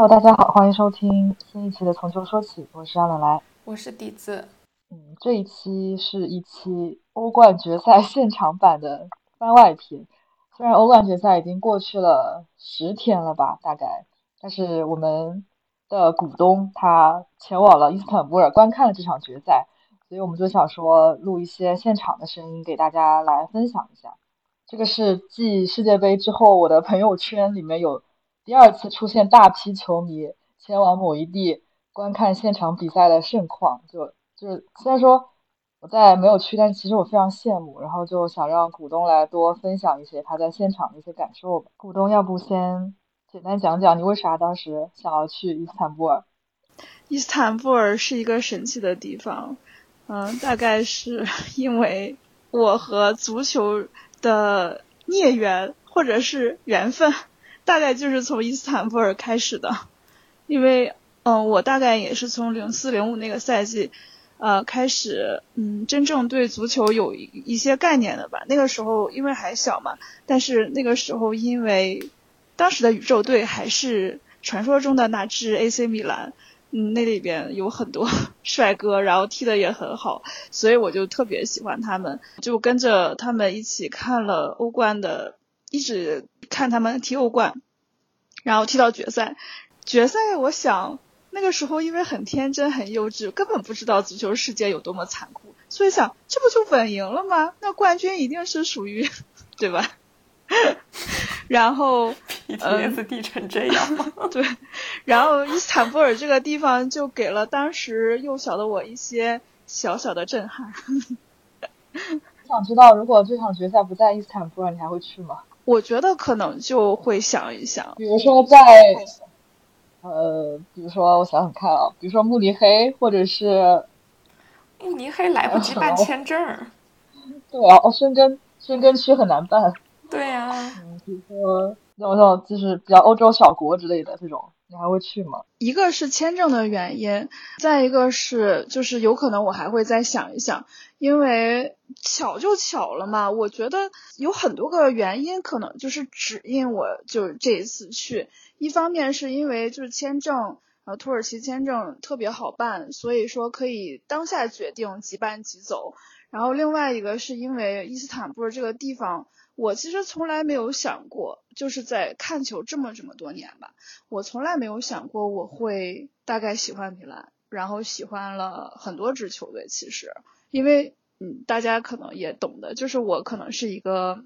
Hello，大家好，欢迎收听新一期的《从球说起》，我是阿冷来，我是笛子。嗯，这一期是一期欧冠决赛 现场版的番外篇。虽然欧冠决赛已经过去了十天了吧，大概，但是我们的股东他前往了伊斯坦布尔观看了这场决赛，所以我们就想说录一些现场的声音给大家来分享一下。这个是继世界杯之后，我的朋友圈里面有第二次出现大批球迷前往某一地观看现场比赛的盛况。就就虽然说我在没有去，但其实我非常羡慕，然后就想让股东来多分享一些他在现场的一些感受吧。股东，要不先简单讲讲你为啥当时想要去伊斯坦布尔？伊斯坦布尔是一个神奇的地方，嗯，大概是 因为我和足球。的孽缘或者是缘分，大概就是从伊斯坦布尔开始的，因为嗯，我大概也是从零四零五那个赛季，呃，开始嗯，真正对足球有一些概念的吧。那个时候因为还小嘛，但是那个时候因为当时的宇宙队还是传说中的那支 AC 米兰。嗯，那里边有很多 帅哥，然后踢的也很好，所以我就特别喜欢他们，就跟着他们一起看了欧冠的，一直看他们踢欧冠，然后踢到决赛。决赛，我想那个时候因为很天真、很幼稚，根本不知道足球世界有多么残酷，所以想这不就稳赢了吗？那冠军一定是属于，对吧？然后 PTSD 成这样吗？对，然后伊斯坦布尔这个地方就给了当时幼小的我一些小小的震撼。想知道，如果这场决赛不在伊斯坦布尔，你还会去吗？我觉得可能就会想一想，比如说在，呃，比如说我想想看啊，比如说慕尼黑，或者是慕尼黑来不及办签证。对啊，哦，申根申根区很难办。对呀，嗯，比如说那种就是比较欧洲小国之类的这种，你还会去吗？一个是签证的原因，再一个是就是有可能我还会再想一想，因为巧就巧了嘛。我觉得有很多个原因，可能就是指引我就是这一次去。一方面是因为就是签证，呃，土耳其签证特别好办，所以说可以当下决定即办即走。然后另外一个是因为伊斯坦布尔这个地方。我其实从来没有想过，就是在看球这么这么多年吧，我从来没有想过我会大概喜欢米兰，然后喜欢了很多支球队。其实，因为嗯，大家可能也懂的，就是我可能是一个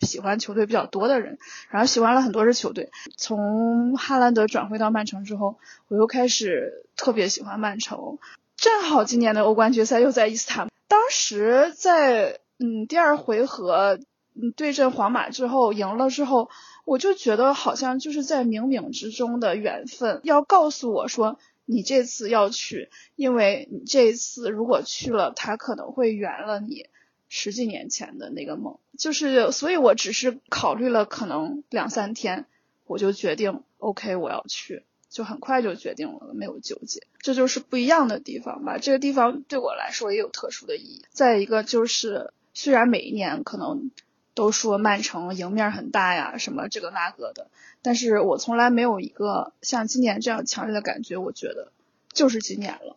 喜欢球队比较多的人，然后喜欢了很多支球队。从哈兰德转会到曼城之后，我又开始特别喜欢曼城。正好今年的欧冠决赛又在伊斯坦，当时在嗯第二回合。嗯，对阵皇马之后赢了之后，我就觉得好像就是在冥冥之中的缘分，要告诉我说你这次要去，因为你这一次如果去了，他可能会圆了你十几年前的那个梦。就是，所以我只是考虑了可能两三天，我就决定 OK 我要去，就很快就决定了，没有纠结。这就是不一样的地方吧。这个地方对我来说也有特殊的意义。再一个就是，虽然每一年可能。都说曼城赢面很大呀，什么这个那个的，但是我从来没有一个像今年这样强烈的感觉。我觉得就是今年了，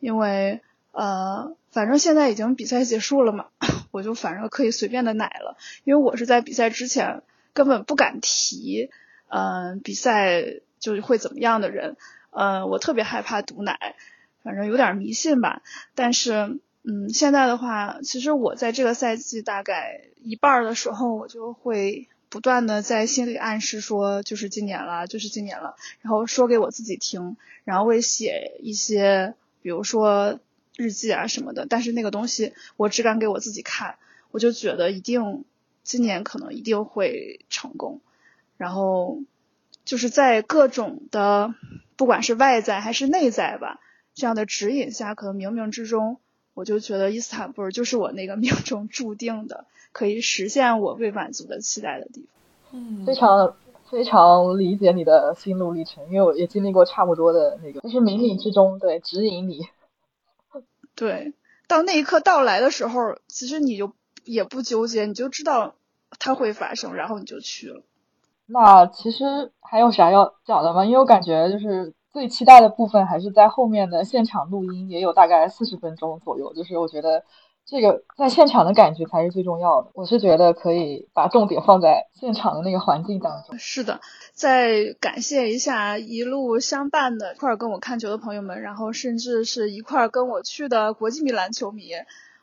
因为呃，反正现在已经比赛结束了嘛，我就反正可以随便的奶了。因为我是在比赛之前根本不敢提，嗯，比赛就会怎么样的人，嗯，我特别害怕毒奶，反正有点迷信吧，但是。嗯，现在的话，其实我在这个赛季大概一半的时候，我就会不断的在心里暗示说，就是今年了，就是今年了，然后说给我自己听，然后会写一些，比如说日记啊什么的，但是那个东西我只敢给我自己看，我就觉得一定今年可能一定会成功，然后就是在各种的不管是外在还是内在吧这样的指引下，可能冥冥之中。我就觉得伊斯坦布尔就是我那个命中注定的，可以实现我未满足的期待的地方。嗯，非常非常理解你的心路历程，因为我也经历过差不多的那个，就是冥冥之中对指引你。对，到那一刻到来的时候，其实你就也不纠结，你就知道它会发生，然后你就去了。那其实还有啥要讲的吗？因为我感觉就是最期待的部分还是在后面的现场录音，也有大概四十分钟左右。就是我觉得这个在现场的感觉才是最重要的。我是觉得可以把重点放在现场的那个环境当中。是的，再感谢一下一路相伴的一块跟我看球的朋友们，然后甚至是一块儿跟我去的国际米兰球迷。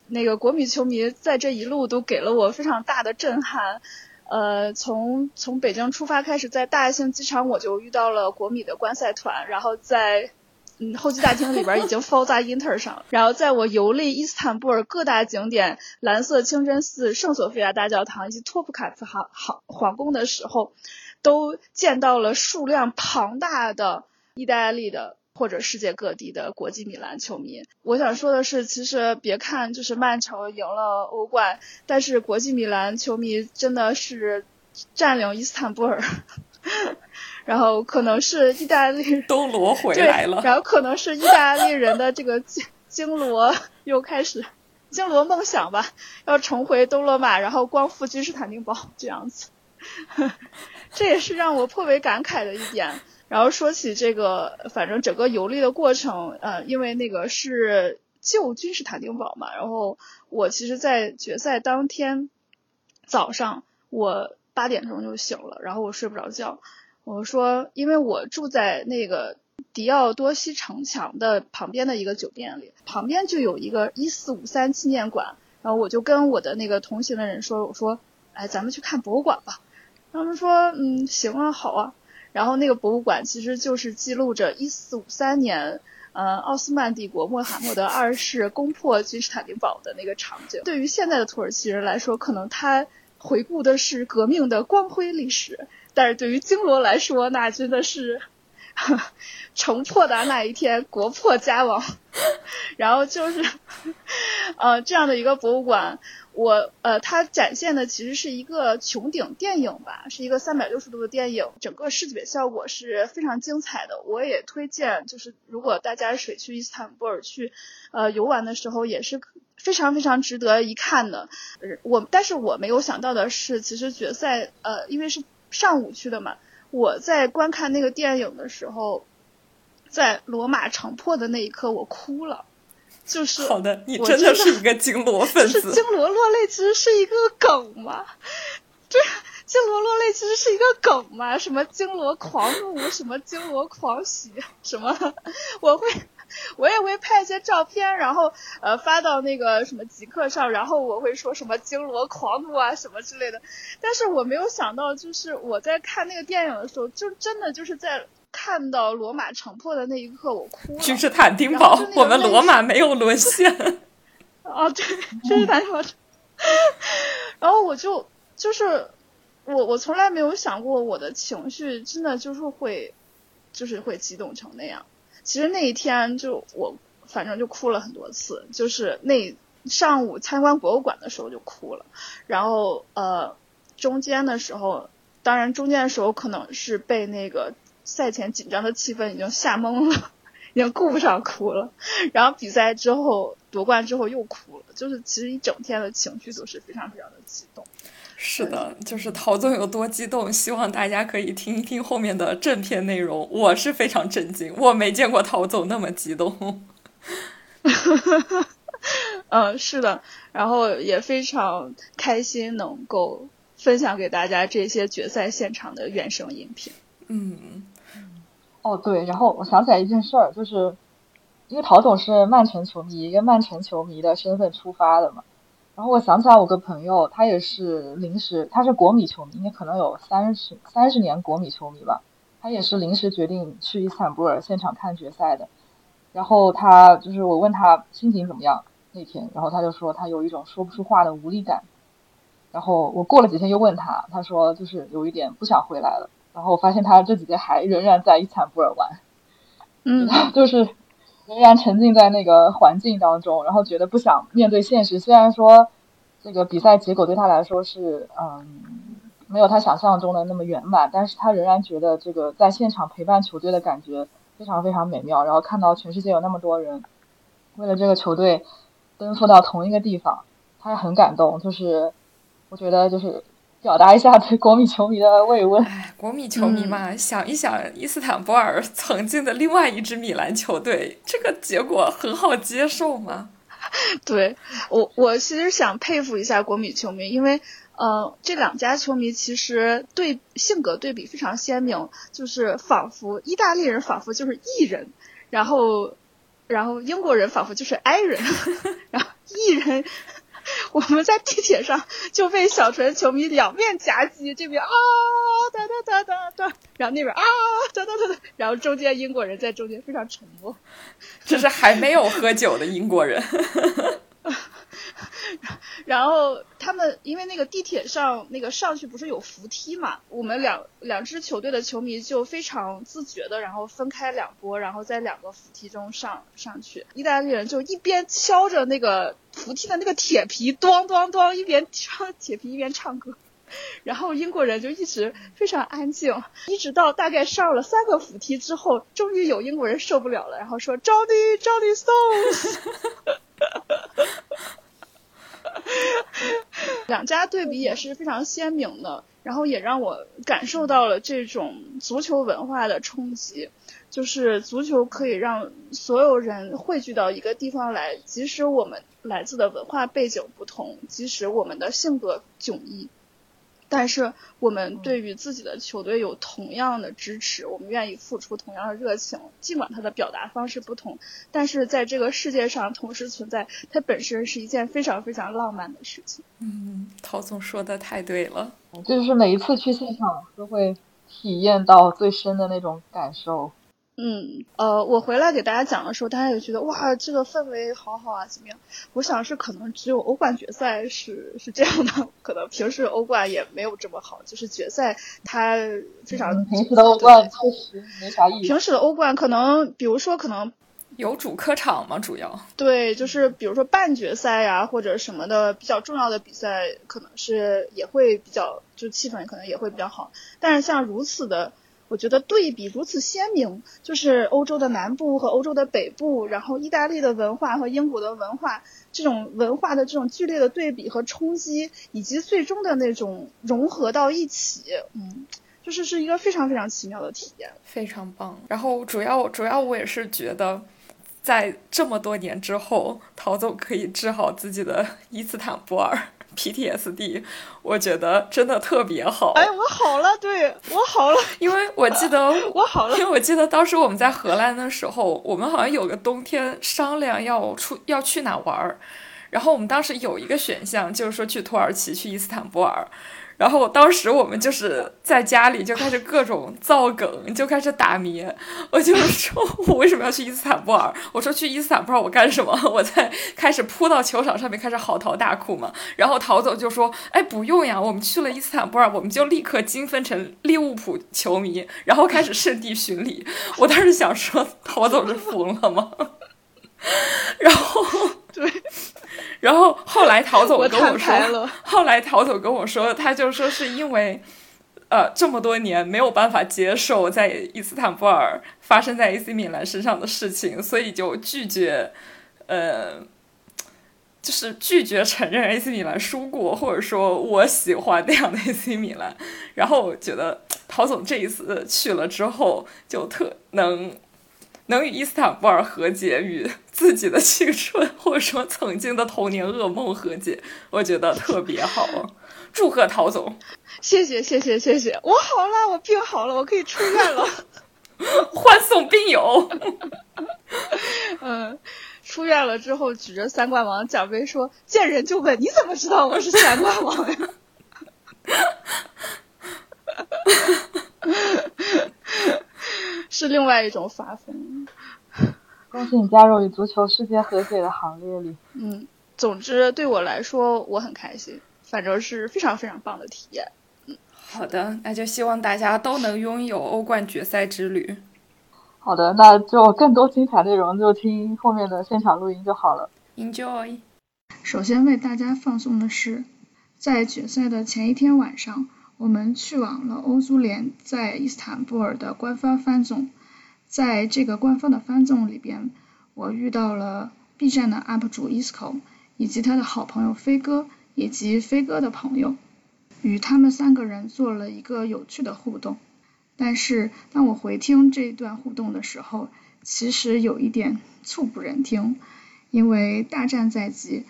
那个国米球迷在这一路都给了我非常大的震撼。呃，从从北京出发开始，在大兴机场我就遇到了国米的观赛团，然后在嗯候机大厅里边已经 fall 在 Inter 上，然后在我游历伊斯坦布尔各大景点蓝色清真寺、圣索菲亚大教堂以及托普卡茨皇皇皇宫的时候，都见到了数量庞大的意大利的。或者世界各地的国际米兰球迷，我想说的是，其实别看就是曼城赢了欧冠，但是国际米兰球迷真的是占领伊斯坦布尔，然后可能是意大利都罗回来了，然后可能是意大利人的这个金金罗又开始金罗梦想吧，要重回东罗马，然后光复君士坦丁堡这样子，这也是让我颇为感慨的一点。然后说起这个，反正整个游历的过程，呃，因为那个是旧君士坦丁堡嘛，然后我其实，在决赛当天早上，我八点钟就醒了，然后我睡不着觉。我说，因为我住在那个迪奥多西城墙的旁边的一个酒店里，旁边就有一个一四五三纪念馆，然后我就跟我的那个同行的人说，我说，哎，咱们去看博物馆吧。他们说，嗯，行啊，好啊。然后那个博物馆其实就是记录着一四五三年，呃，奥斯曼帝国穆罕默德二世攻破君士坦丁堡的那个场景。对于现在的土耳其人来说，可能他回顾的是革命的光辉历史，但是对于金罗来说，那真的是 城破的那一天，国破家亡。然后就是，呃，这样的一个博物馆。我呃，它展现的其实是一个穹顶电影吧，是一个三百六十度的电影，整个视觉效果是非常精彩的。我也推荐，就是如果大家水去伊斯坦布尔去，呃，游玩的时候也是非常非常值得一看的。我但是我没有想到的是，其实决赛呃，因为是上午去的嘛，我在观看那个电影的时候，在罗马城破的那一刻，我哭了。就是好的，你真的是一个金罗粉丝。金罗落泪其实是一个梗吗？对，金罗落泪其实是一个梗吗？什么金罗狂怒，什么金罗狂喜，什么？我会，我也会拍一些照片，然后呃发到那个什么极客上，然后我会说什么金罗狂怒啊什么之类的。但是我没有想到，就是我在看那个电影的时候，就真的就是在。看到罗马城破的那一刻，我哭了。君士坦丁堡，我们罗马没有沦陷。啊，对，君士坦丁堡。然后我就就是我，我从来没有想过我的情绪真的就是会，就是会激动成那样。其实那一天就我反正就哭了很多次，就是那上午参观博物馆的时候就哭了，然后呃中间的时候，当然中间的时候可能是被那个。赛前紧张的气氛已经吓懵了，已经顾不上哭了。然后比赛之后夺冠之后又哭了，就是其实一整天的情绪都是非常非常的激动。是的，就是陶总有多激动，希望大家可以听一听后面的正片内容。我是非常震惊，我没见过陶总那么激动。嗯，是的，然后也非常开心能够分享给大家这些决赛现场的原声音频。嗯。哦，对，然后我想起来一件事儿，就是因为陶总是曼城球迷，一个曼城球迷的身份出发的嘛。然后我想起来，我个朋友他也是临时，他是国米球迷，应该可能有三十三十年国米球迷吧。他也是临时决定去伊斯坦布尔现场看决赛的。然后他就是我问他心情怎么样那天，然后他就说他有一种说不出话的无力感。然后我过了几天又问他，他说就是有一点不想回来了。然后我发现他这几天还仍然在伊斯坦布尔玩，嗯，就是仍然沉浸在那个环境当中，然后觉得不想面对现实。虽然说这个比赛结果对他来说是嗯没有他想象中的那么圆满，但是他仍然觉得这个在现场陪伴球队的感觉非常非常美妙。然后看到全世界有那么多人为了这个球队奔赴到同一个地方，他也很感动。就是我觉得就是。表达一下对国米球迷的慰问。哎，国米球迷嘛，想一想伊斯坦布尔 曾经的另外一支米兰球队，这个结果很好接受吗？对我，我其实想佩服一下国米球迷，因为呃，这两家球迷其实对性格对比非常鲜明，就是仿佛意大利人仿佛就是 E 人，然后然后英国人仿佛就是 I 人，然后 E 人。我们在地铁上就被小纯球迷两面夹击，这边啊哒哒哒哒哒，然后那边啊哒哒哒哒，然后中间英国人在中间非常沉默，这是还没有喝酒的英国人。然后他们因为那个地铁上那个上去不是有扶梯嘛，我们两两支球队的球迷就非常自觉的，然后分开两波，然后在两个扶梯中上上去。意大利人就一边敲着那个扶梯的那个铁皮，咚咚咚，一边敲铁皮一边唱歌。然后英国人就一直非常安静，一直到大概上了三个扶梯之后，终于有英国人受不了了，然后说：“Johnny Johnny Stones。” 两家对比也是非常鲜明的，然后也让我感受到了这种足球文化的冲击，就是足球可以让所有人汇聚到一个地方来，即使我们来自的文化背景不同，即使我们的性格迥异。但是我们对于自己的球队有同样的支持，我们愿意付出同样的热情，尽管它的表达方式不同，但是在这个世界上同时存在，它本身是一件非常非常浪漫的事情。嗯，陶总说的太对了，就是每一次去现场都会体验到最深的那种感受。嗯，呃，我回来给大家讲的时候，大家也觉得哇，这个氛围好好啊，怎么样？我想是可能只有欧冠决赛是是这样的，可能平时欧冠也没有这么好，就是决赛它非常。平时的欧冠确实没啥意思。平时的欧冠可能，比如说可能有主客场吗，主要。对，就是比如说半决赛呀，或者什么的比较重要的比赛，可能是也会比较，就气氛可能也会比较好。但是像如此的。我觉得对比如此鲜明，就是欧洲的南部和欧洲的北部，然后意大利的文化和英国的文化，这种文化的这种剧烈的对比和冲击，以及最终的那种融合到一起，嗯，就是是一个非常非常奇妙的体验，非常棒。然后主要主要我也是觉得，在这么多年之后，陶总可以治好自己的 伊斯坦布尔。PTSD，我觉得真的特别好。哎，我好了，对我好了，因为我记得 我好了，因为我记得当时我们在荷兰的时候，我们好像有个冬天商量要出要去哪玩儿，然后我们当时有一个选项就是说去土耳其，去伊斯坦布尔。然后我当时我们就是在家里就开始各种造梗，就开始打迷。我就说，我为什么要去伊斯坦布尔？我说去伊斯坦布尔我干什么？我在开始扑到球场上面开始嚎啕大哭嘛。然后陶总就说：“哎，不用呀，我们去了伊斯坦布尔，我们就立刻精分成利物浦球迷，然后开始圣地巡礼。”我当时想说，陶总是疯了吗？然后对。然后后来陶总跟我说，后来陶总跟我说，他就说是因为，呃，这么多年没有办法接受在伊斯坦布尔发生在 AC 米兰身上的事情，所以就拒绝，呃，就是拒绝承认 AC 米兰输过，或者说我喜欢那样的 AC 米兰。然后我觉得陶总这一次去了之后，就特能。能与伊斯坦布尔和解，与自己的青春或者说曾经的童年噩梦和解，我觉得特别好。祝贺陶总！谢谢谢谢谢谢！我好了，我病好了，我可以出院了。欢送病友。嗯，出院了之后，举着三冠王奖杯说：“见人就问，你怎么知道我是三冠王呀？” 是另外一种发疯。恭喜你加入与足球世界和解的行列里。嗯，总之对我来说我很开心，反正是非常非常棒的体验。嗯，好的，那就希望大家都能拥有欧冠决赛之旅。好的，那就更多精彩内容就听后面的现场录音就好了。Enjoy。首先为大家放送的是，在决赛的前一天晚上。我们去往了欧足联在伊斯坦布尔的官方番总，在这个官方的番总里边，我遇到了 B 站的 UP 主 Isco 以及他的好朋友飞哥以及飞哥的朋友。与他们三个人做了一个有趣的互动。但是当我回听这段互动的时候，其实有一点猝不忍听，因为大战在即，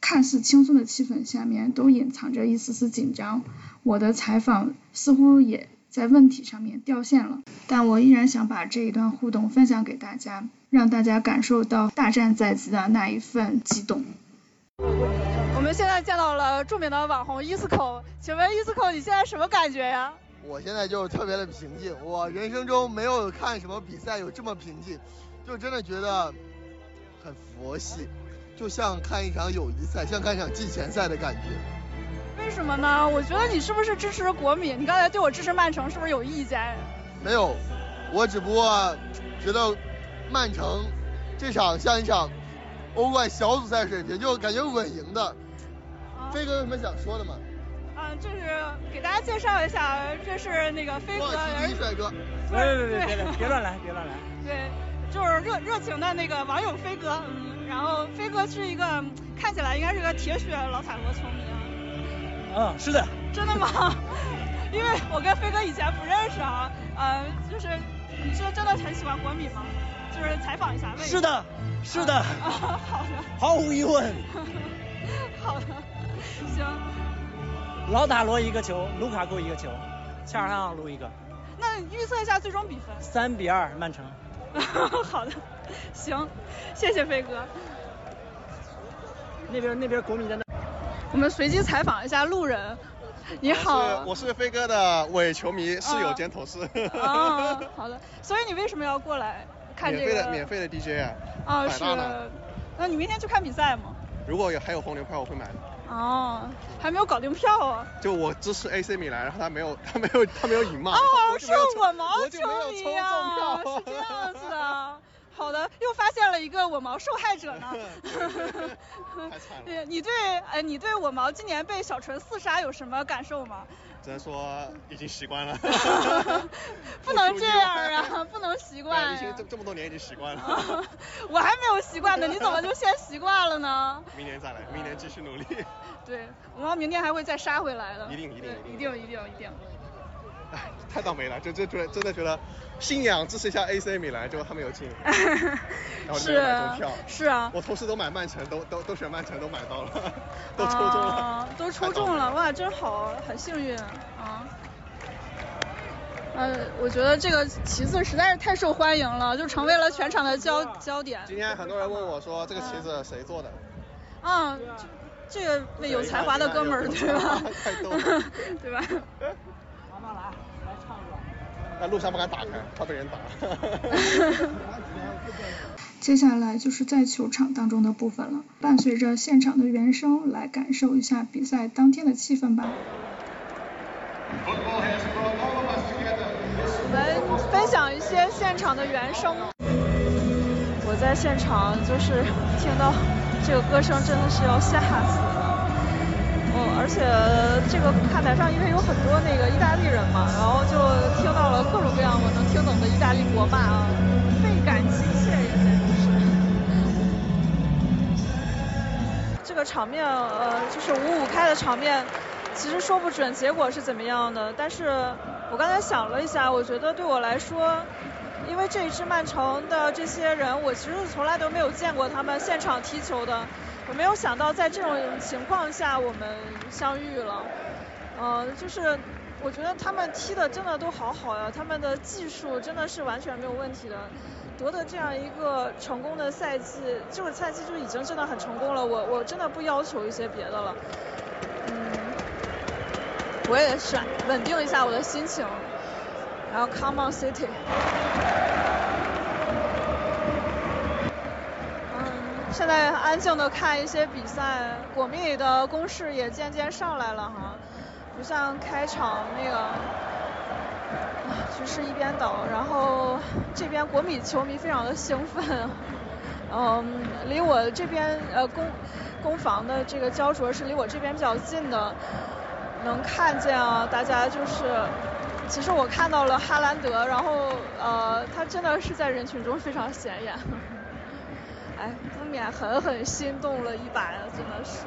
看似轻松的气氛下面都隐藏着一丝丝紧张。我的采访似乎也在问题上面掉线了，但我依然想把这一段互动分享给大家，让大家感受到大战在即的那一份激动。我们现在见到了著名的网红伊斯口，请问伊斯口你现在什么感觉呀？我现在就特别的平静，我人生中没有看什么比赛有这么平静，就真的觉得很佛系，就像看一场友谊赛，像看一场季前赛的感觉。为什么呢？我觉得你是不是支持国米？你刚才对我支持曼城是不是有意见？没有，我只不过觉得曼城这场像一场欧冠小组赛水平，就感觉稳赢的。飞哥有什么想说的吗？嗯，就是给大家介绍一下，这是那个飞哥，帅哥。别别别别别乱来，别乱来。对，就是热热情的那个网友飞哥，嗯，然后飞哥是一个看起来应该是个铁血老塔罗球迷啊。嗯，是的。真的吗？因为我跟飞哥以前不认识啊，呃，就是你是真的很喜欢国米吗？就是采访一下。是的，是的。啊 好的。毫无疑问。好的，行。老塔罗一个球，卢卡库一个球，切尔汉卢一个。那预测一下最终比分。三比二，曼城。好的，行，谢谢飞哥。那边那边国米在那。我们随机采访一下路人。你好。我是飞哥的伪球迷，室友兼同事。啊，好的。所以你为什么要过来看这个？免费的免费的 DJ 啊。啊是。那你明天去看比赛吗？如果有还有红牛票，我会买的。哦，还没有搞定票啊！就我支持 AC 米兰，然后他没有，他没有，他没有赢嘛。哦，是我毛球迷啊，是这样子啊。好的，又发现了一个我毛受害者呢。太惨了。你对，呃，你对我毛今年被小纯四杀有什么感受吗？只能说已经习惯了。不能这样啊，不能习惯。已经这这么多年已经习惯了。我还没有习惯呢，你怎么就先习惯了呢？明年再来，明年继续努力。对，我们明年还会再杀回来的。一定一定一定一定一定。哎，太倒霉了，就就觉得真的觉得信仰支持一下 AC 米兰，结果他们有进，然后没有买中票。是啊。我同事都买曼城，都都都选曼城，都买到了，都抽中了。都抽中了，哇，真好，很幸运啊。呃，我觉得这个旗子实在是太受欢迎了，就成为了全场的焦焦点。今天很多人问我说，这个旗子谁做的？嗯，这个位有才华的哥们儿，对吧？太逗了，对吧？来，来唱一。那录像不敢打开，怕被人打。接下来就是在球场当中的部分了，伴随着现场的原声来感受一下比赛当天的气氛吧。我们分享一些现场的原声。我在现场就是听到这个歌声，真的是要吓死。嗯，而且这个看台上因为有很多那个意大利人嘛，然后就听到了各种各样我能听懂的意大利国骂啊，倍感亲切也简直是。这个场面呃，就是五五开的场面，其实说不准结果是怎么样的，但是我刚才想了一下，我觉得对我来说，因为这一支曼城的这些人，我其实从来都没有见过他们现场踢球的。我没有想到在这种情况下我们相遇了，呃，就是我觉得他们踢的真的都好好呀，他们的技术真的是完全没有问题的，夺得这样一个成功的赛季，这个赛季就已经真的很成功了，我我真的不要求一些别的了，嗯，我也是稳定一下我的心情，然后 Come on City。现在安静的看一些比赛，国米的攻势也渐渐上来了哈，不像开场那个局势一边倒，然后这边国米球迷非常的兴奋，嗯，离我这边呃攻攻防的这个焦灼是离我这边比较近的，能看见啊，大家就是，其实我看到了哈兰德，然后呃他真的是在人群中非常显眼。哎，不免狠狠心动了一把呀，真的是。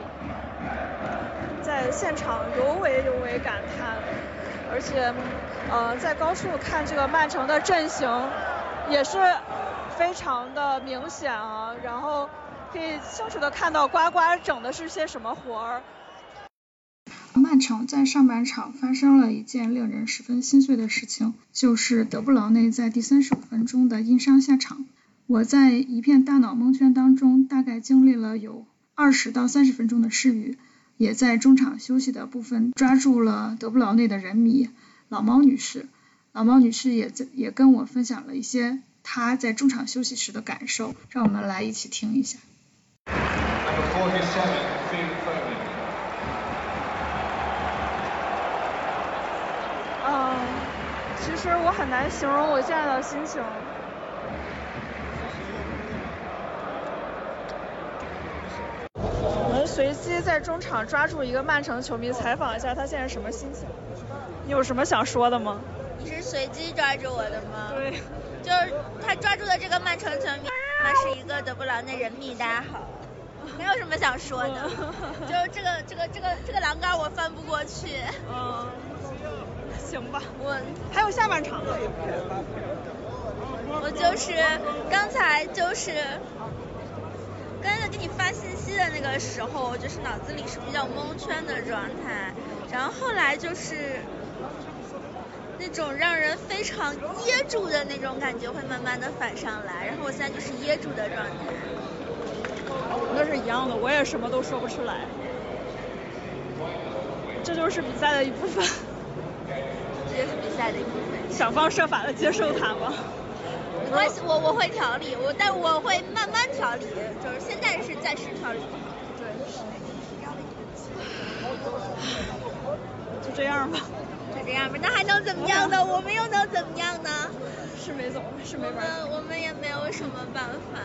在现场尤为尤为感叹，而且呃在高处看这个曼城的阵型也是非常的明显啊，然后可以清楚的看到呱呱整的是些什么活儿。曼城在上半场发生了一件令人十分心碎的事情，就是德布劳内在第三十五分钟的因伤下场。我在一片大脑蒙圈当中，大概经历了有二十到三十分钟的失语，也在中场休息的部分抓住了德布劳内的人迷老猫女士。老猫女士也在也跟我分享了一些她在中场休息时的感受，让我们来一起听一下。实我很难形容我现在的心情。我们随机在中场抓住一个曼城球迷，采访一下他现在什么心情。你有什么想说的吗？你是随机抓住我的吗？对。就是他抓住的这个曼城球迷，他是一个德布劳内人迷，大家好。没有什么想说的，就是这个这个这个这个栏杆我翻不过去。嗯。行吧，我还有下半场呢。我就是刚才就是刚才给你发信息的那个时候，就是脑子里是比较蒙圈的状态，然后后来就是那种让人非常噎住的那种感觉会慢慢的反上来，然后我现在就是噎住的状态。那是一样的，我也什么都说不出来。这就是比赛的一部分。这是比赛的一部分，想方设法的接受它吗。没关系，我我会调理，我但我会慢慢调理，就是现在是暂时调理。对。就这样吧。就这样吧，那还能怎么样呢？我们又能怎么样呢？是没走，是没办法。我们也没有什么办法。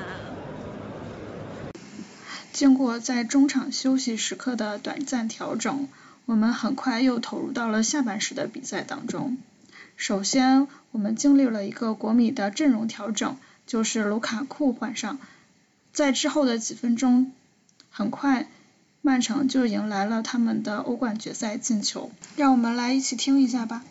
经过在中场休息时刻的短暂调整。我们很快又投入到了下半时的比赛当中。首先，我们经历了一个国米的阵容调整，就是卢卡库换上。在之后的几分钟，很快曼城就迎来了他们的欧冠决赛进球。让我们来一起听一下吧。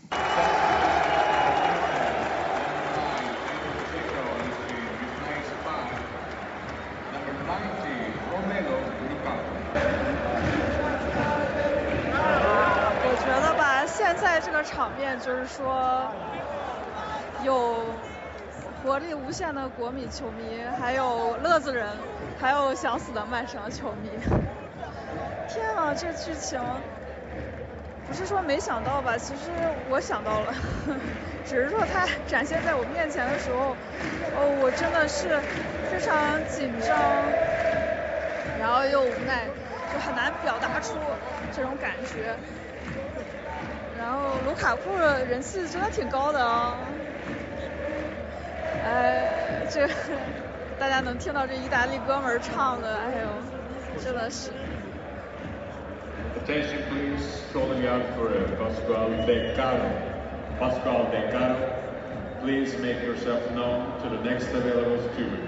这个场面就是说，有活力无限的国米球迷，还有乐子人，还有想死的曼城球迷。天啊，这剧情不是说没想到吧？其实我想到了，只是说它展现在我面前的时候，哦，我真的是非常紧张，然后又无奈，就很难表达出这种感觉。然后卢卡库人气真的挺高的啊，哎，这大家能听到这意大利哥们儿唱的，哎呦，真的是。Attention please, calling out for Pascual Beccaro. Pascual Beccaro, please make yourself known to the next available steward.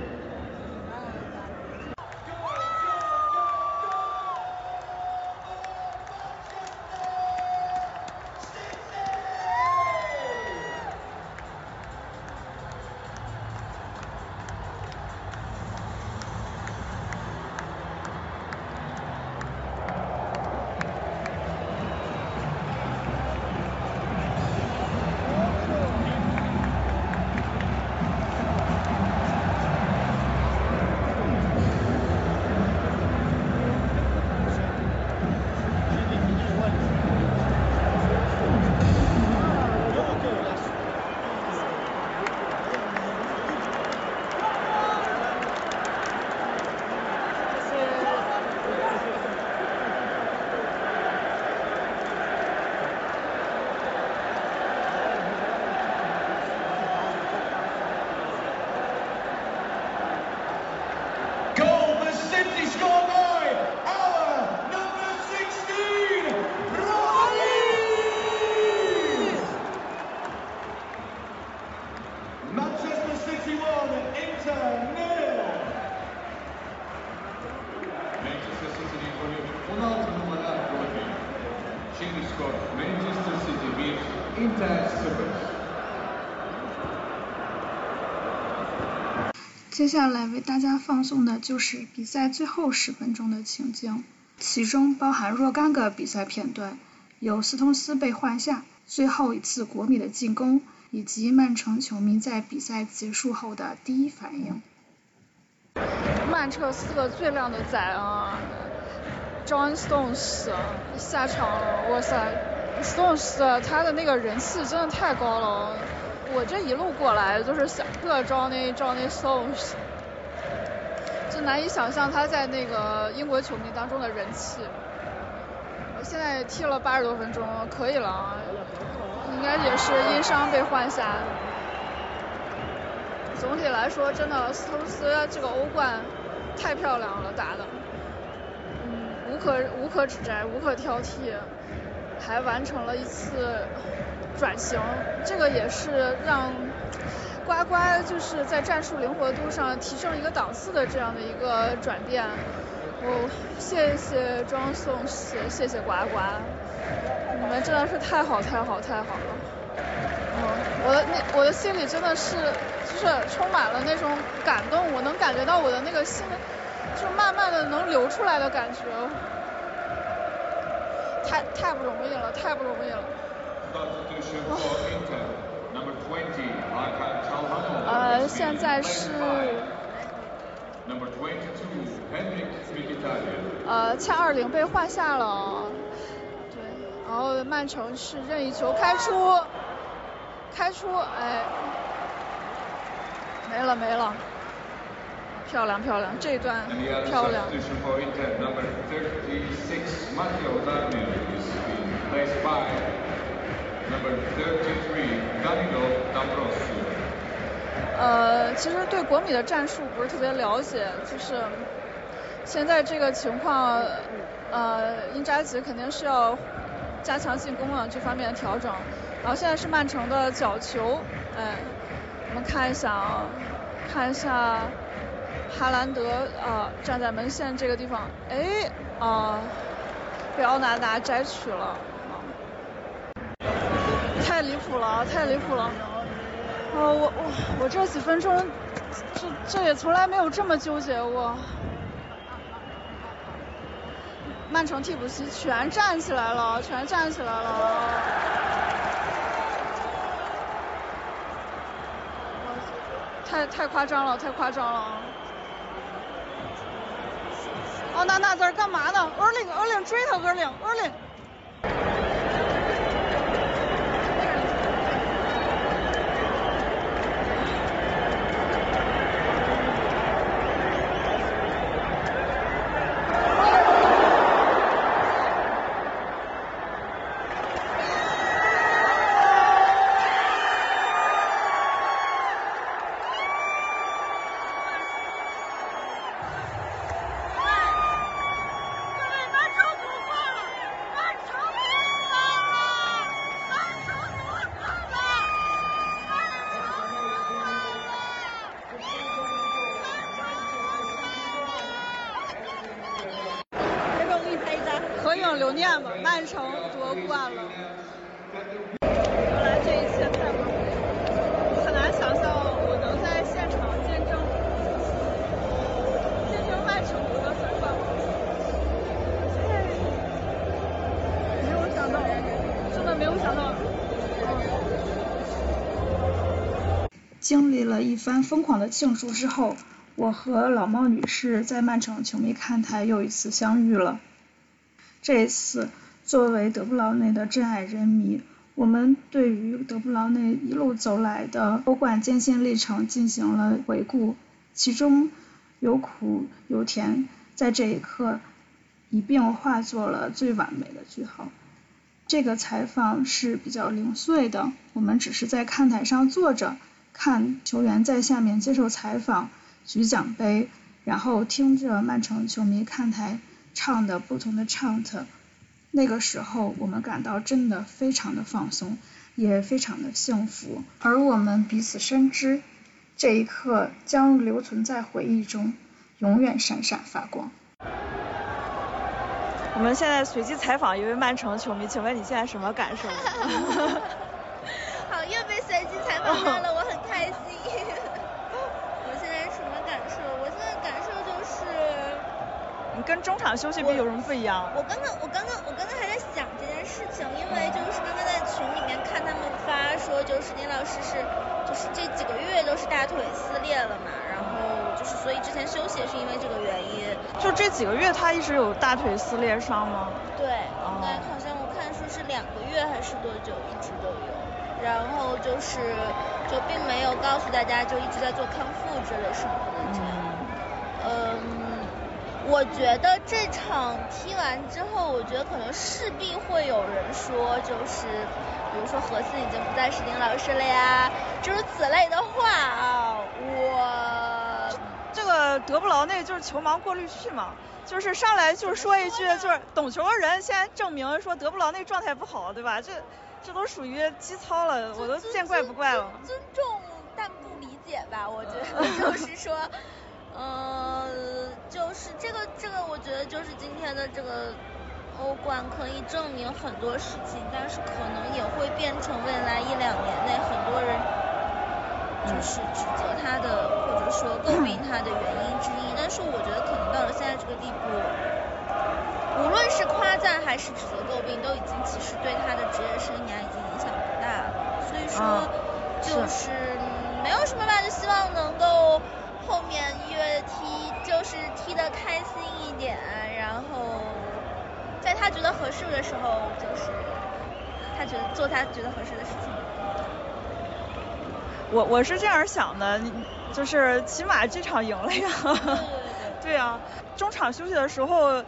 接下来为大家放送的就是比赛最后十分钟的情景，其中包含若干个比赛片段，有斯通斯被换下，最后一次国米的进攻，以及曼城球迷在比赛结束后的第一反应。曼彻斯特最靓的仔啊，John Stones 下场了，哇塞，Stones 他的那个人气真的太高了。我这一路过来就是想着 Johnny Johnny Stones，就难以想象他在那个英国球迷当中的人气。我现在踢了八十多分钟，可以了啊，应该也是因伤被换下。总体来说，真的斯通斯这个欧冠太漂亮了，打的，嗯，无可无可指摘，无可挑剔，还完成了一次。转型，这个也是让呱呱就是在战术灵活度上提升一个档次的这样的一个转变。哦，谢谢庄颂，谢谢谢呱呱，你们真的是太好太好太好了。嗯，我的那我的心里真的是就是充满了那种感动，我能感觉到我的那个心就慢慢的能流出来的感觉。太太不容易了，太不容易了。呃，现在是呃，恰二零被换下了，对，然后曼城是任意球开出，开出，哎，没了没了，漂亮漂亮，这段漂亮。呃，其实对国米的战术不是特别了解，就是现在这个情况，呃，因扎吉肯定是要加强进攻了，这方面的调整。然后现在是曼城的角球，哎，我们看一下啊，看一下哈兰德啊，站在门线这个地方，哎，啊，被奥纳达摘取了。太离谱了，太离谱了！哦，我我我这几分钟，这这也从来没有这么纠结过。曼城替补席全站起来了，全站起来了！太太夸张了，太夸张了！哦，那那在干嘛呢？Erling，Erling 追他，Erling，Erling。番疯狂的庆祝之后，我和老猫女士在曼城球迷看台又一次相遇了。这一次，作为德布劳内的真爱人迷，我们对于德布劳内一路走来的欧冠艰辛历程进行了回顾，其中有苦有甜，在这一刻一并化作了最完美的句号。这个采访是比较零碎的，我们只是在看台上坐着。看球员在下面接受采访、举奖杯，然后听着曼城球迷看台唱的不同的 chant，那个时候我们感到真的非常的放松，也非常的幸福，而我们彼此深知，这一刻将留存在回忆中，永远闪闪发光。我们现在随机采访一位曼城球迷，请问你现在什么感受？看到了，我很开心。我现在什么感受？我现在感受就是，你跟中场休息比有什么不一样？我刚刚，我刚刚，我刚刚还在想这件事情，因为就是刚刚在群里面看他们发说，就是丁老师是，就是这几个月都是大腿撕裂了嘛，然后就是所以之前休息也是因为这个原因。就这几个月他一直有大腿撕裂伤吗？对，应该好像我看说是两个月还是多久一直都有。然后就是，就并没有告诉大家，就一直在做康复之类什么的这样。嗯，我觉得这场踢完之后，我觉得可能势必会有人说，就是比如说何思已经不再是丁老师了呀，诸如此类的话啊。我这个德布劳内就是球盲过滤器嘛，就是上来就是说一句，就是懂球的人先证明说德布劳内状态不好，对吧？这。这都属于基操了，我都见怪不怪了。尊重但不理解吧，我觉得 就是说，嗯，就是这个，我觉得就是今天的这个欧冠可以证明很多事情，但是可能也会变成未来一两年内很多人就是指责他的或者说诟病他的原因之一。但是我觉得可能到了现在这个地步。无论是夸赞还是指责诟病，都已经其实对他的职业生涯已经影响不大了。所以说，就是没有什么吧，就希望能够后面就是踢得开心一点，然后在他觉得合适的时候，就是他觉得做他觉得合适的事情。我我是这样想的，就是起码这场赢了呀。对呀，中场休息的时候。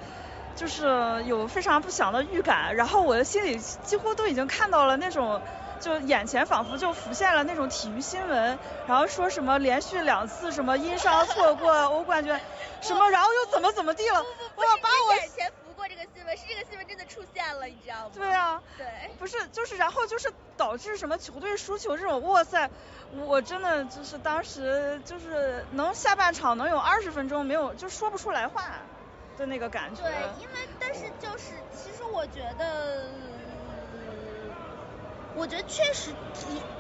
就是有非常不祥的预感，然后我的心里几乎都已经看到了那种，就眼前仿佛就浮现了那种体育新闻，然后说什么连续两次什么因伤错过欧冠决什么然后又怎么怎么地了，我要把我眼前浮过这个新闻，是这个新闻真的出现了，你知道吗？对啊，对，不是就是然后就是导致什么？球队输球这种，哇塞，我真的就是当时就是能下半场能有二十分钟没有就说不出来话。的那个感觉。对，因为但是就是，其实我觉得，我觉得确实，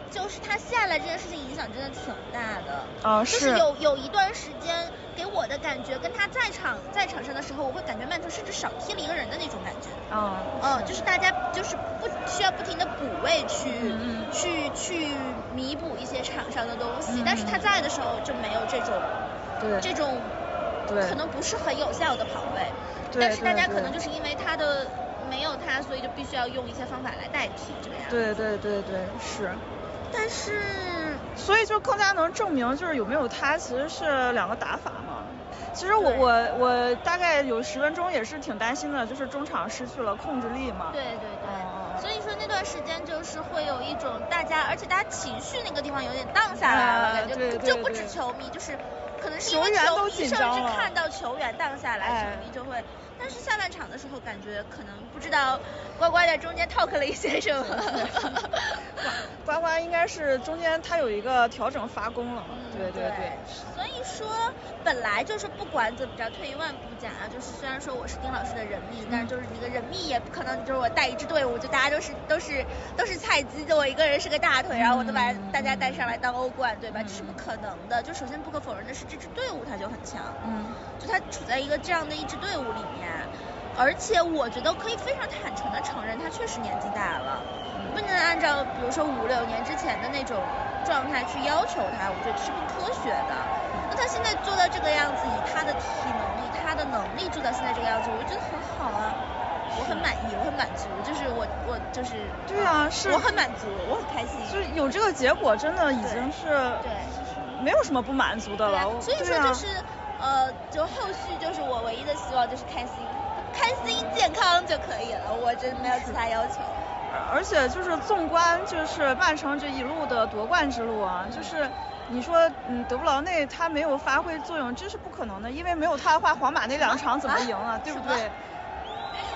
就是他下来这件事情影响真的挺大的。就是有有一段时间给我的感觉，跟他在场在场上的时候，我会感觉曼城甚至少踢了一个人的那种感觉。嗯。嗯，就是大家就是不需要不停的补位去去去弥补一些场上的东西，但是他在的时候就没有这种这种。可能不是很有效的跑位，但是大家可能就是因为他的没有他，所以就必须要用一些方法来代替这个样。对对对对，是。但是，所以就更加能证明就是有没有他其实是两个打法嘛。其实我我我大概有十分钟也是挺担心的，就是中场失去了控制力嘛。对对对。所以说那段时间就是会有一种大家，而且大家情绪那个地方有点荡下来了，感觉就不止球迷就是。可能是因为球迷甚至看到球员荡下来，球迷就会。但是下半场的时候，感觉可能不知道呱呱在中间 talk 了一些什么。呱呱应该是中间他有一个调整发功了。对对对。所以说，本来就是不管怎么着，退一万步讲啊，就是虽然说我是丁老师的人密，但是就是那个人密也不可能就是我带一支队伍，就大家都是都是都是菜鸡，就我一个人是个大腿，然后我都把大家带上来当欧冠，对吧？这是不可能的。就首先不可否认的是，这支队伍它就很强。嗯。就它处在一个这样的一支队伍里面。而且我觉得可以非常坦诚的承认，他确实年纪大了，不能按照比如说五六年之前的那种状态去要求他，我觉得是不科学的。那他现在做到这个样子，以他的体能，以他的能力做到现在这个样子，我觉得很好啊，我很满意，我很满足，就是我我就是对啊，是我很满足，我很开心，就是有这个结果，真的已经是对，没有什么不满足的了。所以说就是呃，就后续就是我唯一的希望就是开心。开心健康就可以了，我真没有其他要求。而且就是纵观就是曼城这一路的夺冠之路啊，就是你说嗯德布劳内他没有发挥作用，这是不可能的，因为没有他的话，皇马那两场怎么赢啊？对不对？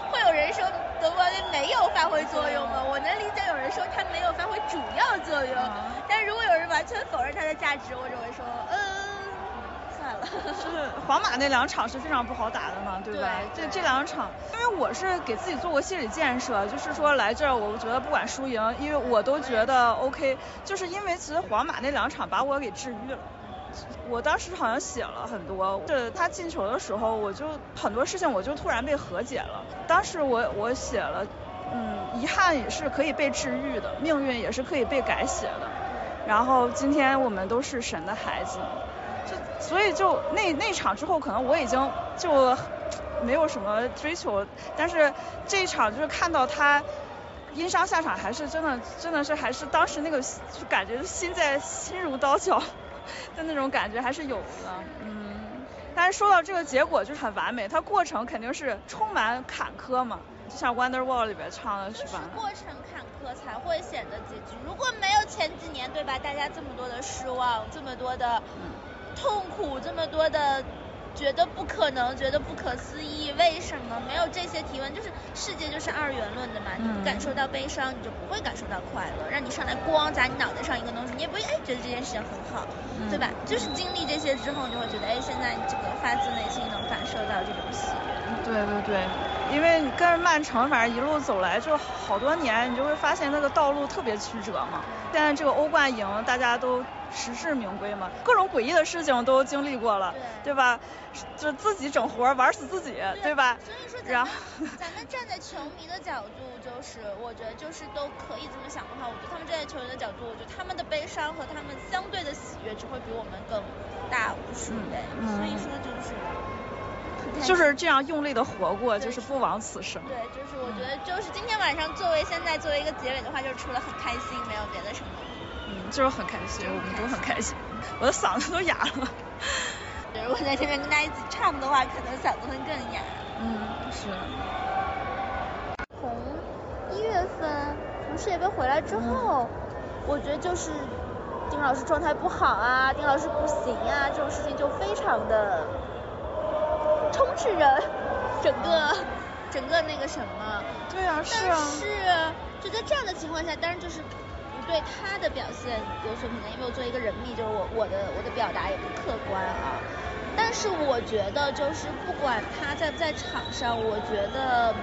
会有人说德布劳内没有发挥作用吗？我能理解有人说他没有发挥主要作用，但如果有人完全否认他的价值，我只会说嗯。快了。是皇马那两场是非常不好打的嘛，对吧？这这两场，因为我是给自己做过心理建设，就是说来这儿，我觉得不管输赢，因为我都觉得 OK，就是因为其实皇马那两场把我给治愈了。我当时好像写了很多，是他进球的时候，我就很多事情我就突然被和解了。当时我我写了，嗯，遗憾也是可以被治愈的，命运也是可以被改写的。然后今天我们都是神的孩子，就所以就那那场之后，可能我已经就没有什么追求，但是这一场就是看到他因伤下场，还是真的真的是还是当时那个就感觉心在心如刀绞。的那种感觉还是有的，嗯，但是说到这个结果就是很完美，它过程肯定是充满坎坷嘛，就像《Wonderwall》里边唱的是吧？过程坎坷才会显得结局。如果没有前几年，对吧？大家这么多的失望，这么多的痛苦，这么多的。觉得不可能，觉得不可思议，为什么没有这些提问？就是世界就是二元论的嘛，你不感受到悲伤，你就不会感受到快乐。让你上来咣砸你脑袋上一个东西，你也不会哎觉得这件事情很好，对吧？就是经历这些之后，你就会觉得哎，现在这个发自内心能感受到这种喜悦。对对对，因为你跟着曼城，反正一路走来就好多年，你就会发现那个道路特别曲折嘛。现在这个欧冠赢，大家都。实至名归嘛，各种诡异的事情都经历过了，对吧？就自己整活玩死自己，对吧？所以说，咱们咱们站在球迷的角度，就是我觉得就是都可以这么想的话，我觉得他们站在球员的角度，我觉得他们的悲伤和他们相对的喜悦只会比我们更大无数倍。所以说就是。就是这样用力的活过，就是不枉此生。对，就是我觉得就是今天晚上作为现在作为一个结尾的话，就是除了很开心，没有别的什么。嗯，就是很开心，我们都很开心，我的嗓子都哑了。如果在这边跟大家一起唱的话，可能嗓子会更哑。嗯，是。从一月份从世界杯回来之后，我觉得就是丁老师状态不好啊，丁老师不行啊，这种事情就非常的充斥着整个整个那个什么。对啊，是啊。但是就在这样的情况下，当然就是。对他的表现有所评价，因为我作为一个人迷，就是我我的我的表达也不客观啊。但是我觉得，就是不管他在不在场上，我觉得。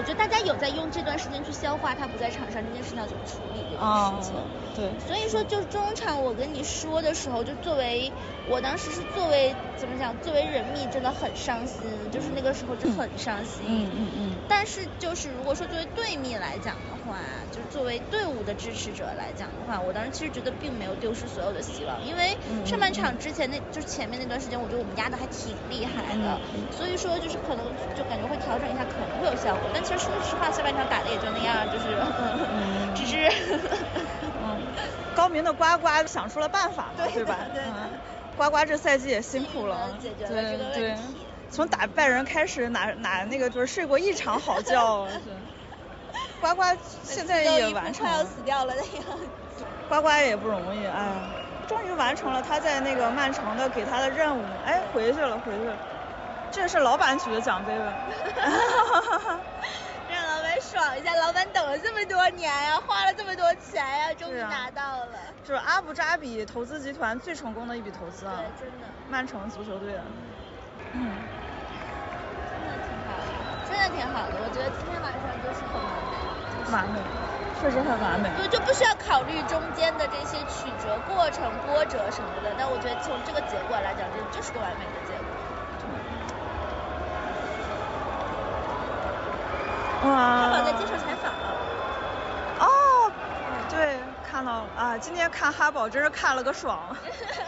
我觉得大家有在用这段时间去消化他不在场上这件事情要怎么处理这件事情。对。所以说，就中场我跟你说的时候，就作为我当时是作为怎么讲，作为人迷真的很伤心，就是那个时候就很伤心。嗯嗯嗯。但是就是如果说作为队迷来讲的话，就是作为队伍的支持者来讲的话，我当时其实觉得并没有丢失所有的希望，因为上半场之前那就是前面那段时间，我觉得我们压的还挺厉害的。所以说就是可能就感觉会调整一下，可能会有效果，但。其实说实话，下半场打的也就那样，就是，只是，嗯，高明的呱呱想出了办法嘛，对吧？对，呱呱这赛季也辛苦了，对对，从打败人开始，哪哪那个就是睡过一场好觉，呱呱现在也完成，快要死掉了的样子。呱呱也不容易，哎，终于完成了他在那个曼城的给他的任务，哎，回去了，回去了。这是老板举的奖杯吧？让老板爽一下，老板等了这么多年呀，花了这么多钱呀，终于拿到了。就是阿布扎比投资集团最成功的一笔投资啊！对，真的。曼城足球队。嗯。真的挺好的，真的挺好的。我觉得今天晚上就是很完美。完美，确实很完美。对，就不需要考虑中间的这些曲折、过程、波折什么的。但我觉得从这个结果来讲，这就是个完美的结果。哇！哈宝在接受采访了。哦，对，看到了啊！今天看哈宝真是看了个爽。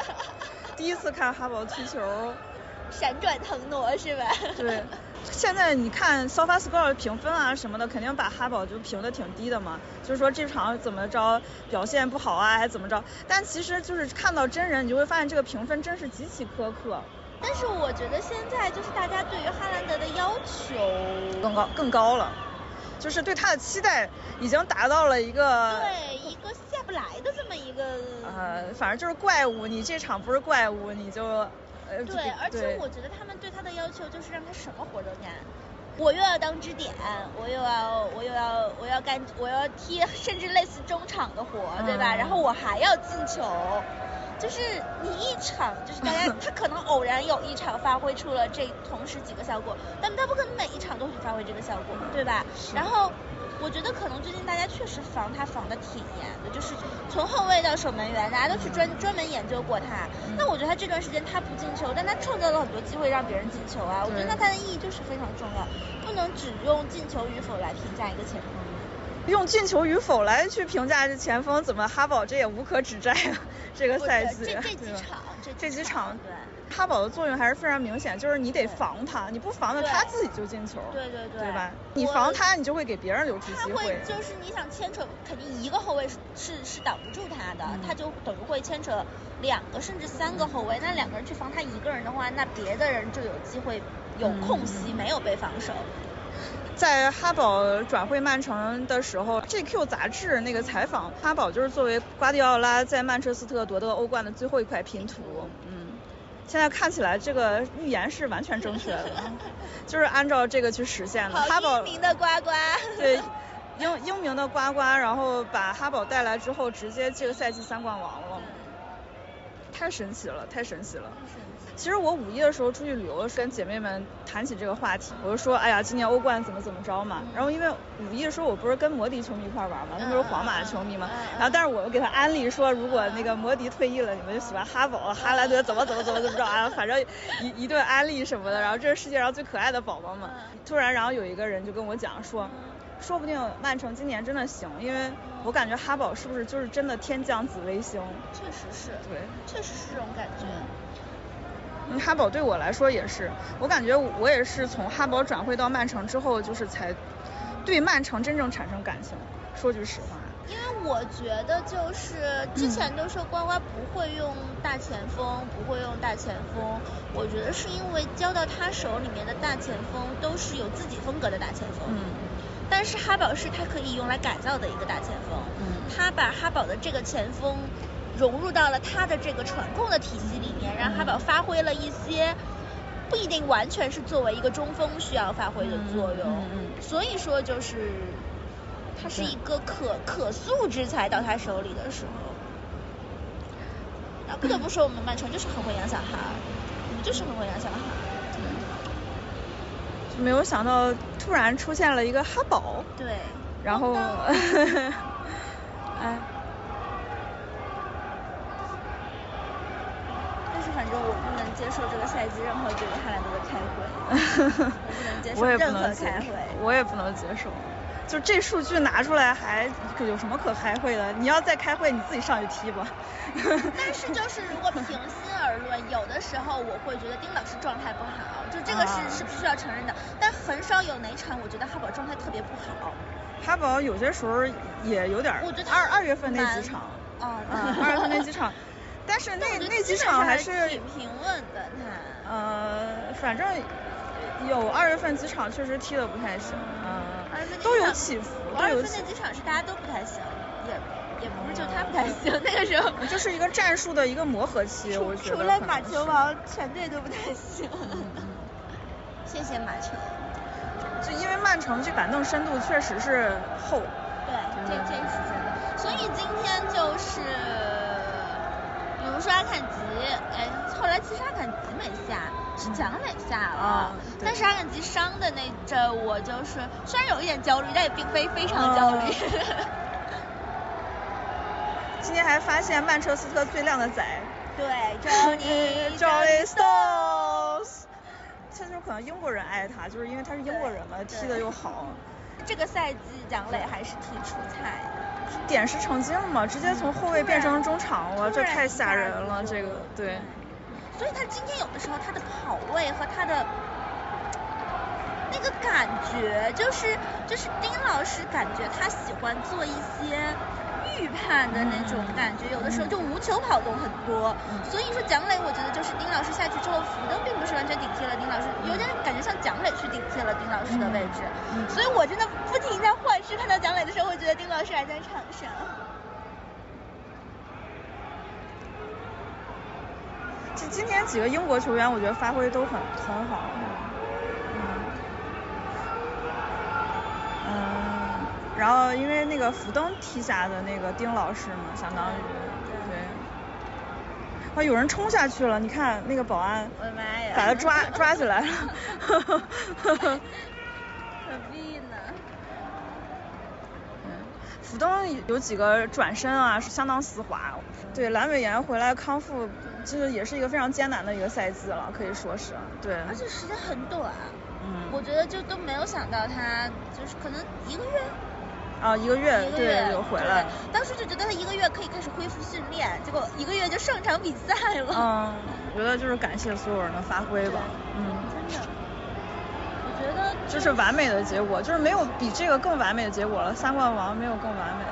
第一次看哈宝踢球。闪转腾挪是吧？对。现在你看 SofaScore 评分啊什么的，肯定把哈宝就评的挺低的嘛。就是说这场怎么着表现不好啊，还怎么着？但其实就是看到真人，你就会发现这个评分真是极其苛刻。但是我觉得现在就是大家对于哈兰德的要求更高更高了，就是对他的期待已经达到了一个对一个下不来的这么一个呃，反正就是怪物，你这场不是怪物，你就呃对，而且我觉得他们对他的要求就是让他什么活都干，我又要当支点，我又要我又要我要干我要踢 甚至类似中场的活，对吧？然后我还要进球。就是你一场，就是大家 他可能偶然有一场发挥出了这同时几个效果，但他不可能每一场都去发挥这个效果，对吧？然后。我觉得可能最近大家确实防他防的挺严的，就是从后卫到守门员，大家都去专专门研究过他。那我觉得他这段时间他不进球，但他创造了很多机会让别人进球啊。我觉得那他的意义就是非常重要，不能只用进球与否来评价一个前锋。用进球与否来去评价这前锋，怎么哈堡这也无可指摘啊？这个赛季，这这几场，这几场，对。哈宝的作用还是非常明显，就是你得防他，你不防他，他自己就进球，对对对，对吧？你防他，你就会给别人留出机会。就是你想牵扯，肯定一个后卫是是是挡不住他的，他就等于会牵扯两个甚至三个后卫，那两个人去防他一个人的话，那别的人就有机会有空隙，没有被防守。在哈堡转会曼城的时候，GQ 杂志那个采访哈堡，就是作为瓜迪奥拉在曼彻斯特夺得欧冠的最后一块拼图。现在看起来这个预言是完全正确的，就是按照这个去实现的。哈宝英明的呱呱。对，英英明的呱呱，然后把哈宝带来之后，直接这个赛季三冠王了，太神奇了，太神奇了。其实我五一的时候出去旅游的时候，跟姐妹们谈起这个话题，我就说，哎呀，今年欧冠怎么怎么着嘛。然后因为五一的时候，我不是跟摩迪球迷一块玩嘛，他们是皇马的球迷嘛。然后但是我又给他安利说，如果那个摩迪退役了，你们就喜欢哈堡、哈兰德，怎么怎么怎么怎么着啊，反正一一顿安利什么的。然后这是世界上最可爱的宝宝嘛。突然，然后有一个人就跟我讲说，说不定曼城今年真的行，因为我感觉哈堡是不是就是真的天降紫微星？确实是。对。确实是这种感觉。哈堡对我来说也是，我感觉我也是从哈堡转会到曼城之后，就是才对曼城真正产生感情。说句实话，因为我觉得就是之前都说呱呱不会用大前锋，不会用大前锋，我觉得是因为交到他手里面的大前锋都是有自己风格的大前锋。嗯。但是哈堡是他可以用来改造的一个大前锋。嗯。他把哈堡的这个前锋。融入到了他的这个传控的体系里面，让哈宝发挥了一些不一定完全是作为一个中锋需要发挥的作用。所以说就是他是一个可可塑之才到他手里的时候。那不得不说我们曼城就是很会养小孩，我们就是很会养小孩。没有想到突然出现了一个哈宝。对。然后，哎。反正我不能接受这个赛季任何对哈兰德的开会，我不能接受任何开会，我也不能接受。就这数据拿出来还有什么可开会的？你要再开会，你自己上去踢吧。但是就是如果平心而论，有的时候我会觉得丁老师状态不好，就这个是是必须要承认的。但很少有哪场我觉得哈宝状态特别不好。哈宝有些时候也有点，我觉得二二月份那几场，啊，二月份那几场。但是那那几场还是挺平稳的，他。呃，反正有二月份几场确实踢的不太行，嗯，都有起伏。二月份那几场是大家都不太行，也也不是就他不太行，那个时候就是一个战术的一个磨合期，我觉得。除了马球王，全队都不太行。谢谢马球。就因为曼城这板凳深度确实是厚。对，这这是真的。所以今天就是。比如说阿坎吉，哎，后来其实阿坎吉没下，是蒋磊下了。但是阿坎吉伤的那阵，我就是虽然有一点焦虑，但也并非非常焦虑。今天还发现曼彻斯特最靓的仔。对，Johnny Stones。现在可能英国人爱他，就是因为他是英国人嘛，踢的又好。这个赛季蒋磊还是挺出彩的。点石成金了嘛，直接从后卫变成中场了，这太吓人了，这个对。所以他今天有的时候他的跑位和他的那个感觉，就是就是丁老师感觉他喜欢做一些。预判的那种感觉，有的时候就无球跑动很多，所以说蒋磊，我觉得就是丁老师下去之后，福登并不是完全顶替了丁老师，有点感觉像蒋磊去顶替了丁老师的位置，所以我真的不停在幻视看到蒋磊的时候，会觉得丁老师还在场上。今今天几个英国球员，我觉得发挥都很很好。然后因为那个福登踢下的那个丁老师嘛，相当于对。啊，有人冲下去了，你看那个保安，我的妈呀，把他抓抓起来了，何必呢？嗯，福登有几个转身啊，是相当丝滑。对，阑尾炎回来康复，就是也是一个非常艰难的一个赛季了，可以说是。对。而且时间很短。嗯。我觉得就都没有想到他就是可能一个月。啊，一个月，对，就回来。当时就觉得他一个月可以开始恢复训练，结果一个月就上场比赛了。嗯，我觉得就是感谢所有人的发挥吧。嗯，真的。我觉得。就是完美的结果，就是没有比这个更完美的结果了。三冠王没有更完美的。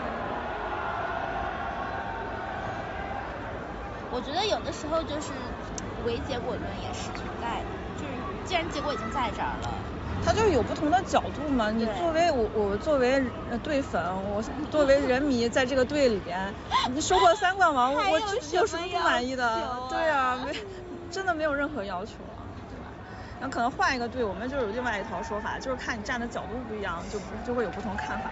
我觉得有的时候就是唯结果论也是存在的，就是既然结果已经在这儿了。他就有不同的角度嘛，你作为我，我作为队粉，我作为人迷，在这个队里边，你收获三冠王，我有什么不满意的？对啊，没，真的没有任何要求啊，对吧？那可能换一个队，我们就有另外一套说法，就是看你站的角度不一样，就就会有不同看法。